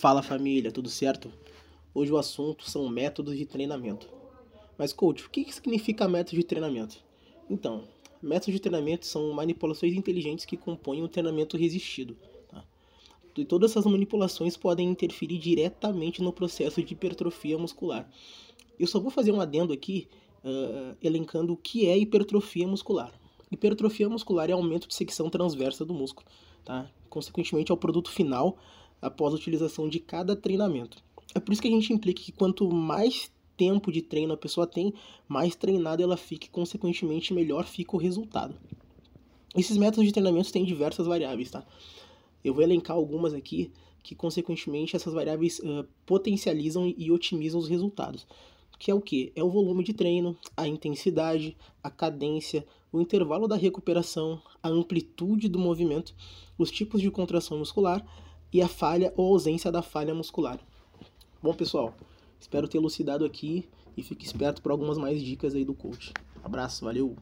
Fala família, tudo certo? Hoje o assunto são métodos de treinamento. Mas coach, o que significa método de treinamento? Então, métodos de treinamento são manipulações inteligentes que compõem o um treinamento resistido. Tá? E todas essas manipulações podem interferir diretamente no processo de hipertrofia muscular. Eu só vou fazer um adendo aqui, uh, elencando o que é hipertrofia muscular. Hipertrofia muscular é aumento de secção transversa do músculo, tá? Consequentemente, é o produto final após a utilização de cada treinamento. É por isso que a gente implica que quanto mais tempo de treino a pessoa tem, mais treinada ela fica e, consequentemente, melhor fica o resultado. Esses métodos de treinamento têm diversas variáveis, tá? Eu vou elencar algumas aqui que, consequentemente, essas variáveis uh, potencializam e otimizam os resultados. Que é o que? É o volume de treino, a intensidade, a cadência, o intervalo da recuperação, a amplitude do movimento, os tipos de contração muscular e a falha ou ausência da falha muscular. Bom, pessoal, espero ter elucidado aqui e fique esperto por algumas mais dicas aí do coach. Abraço, valeu!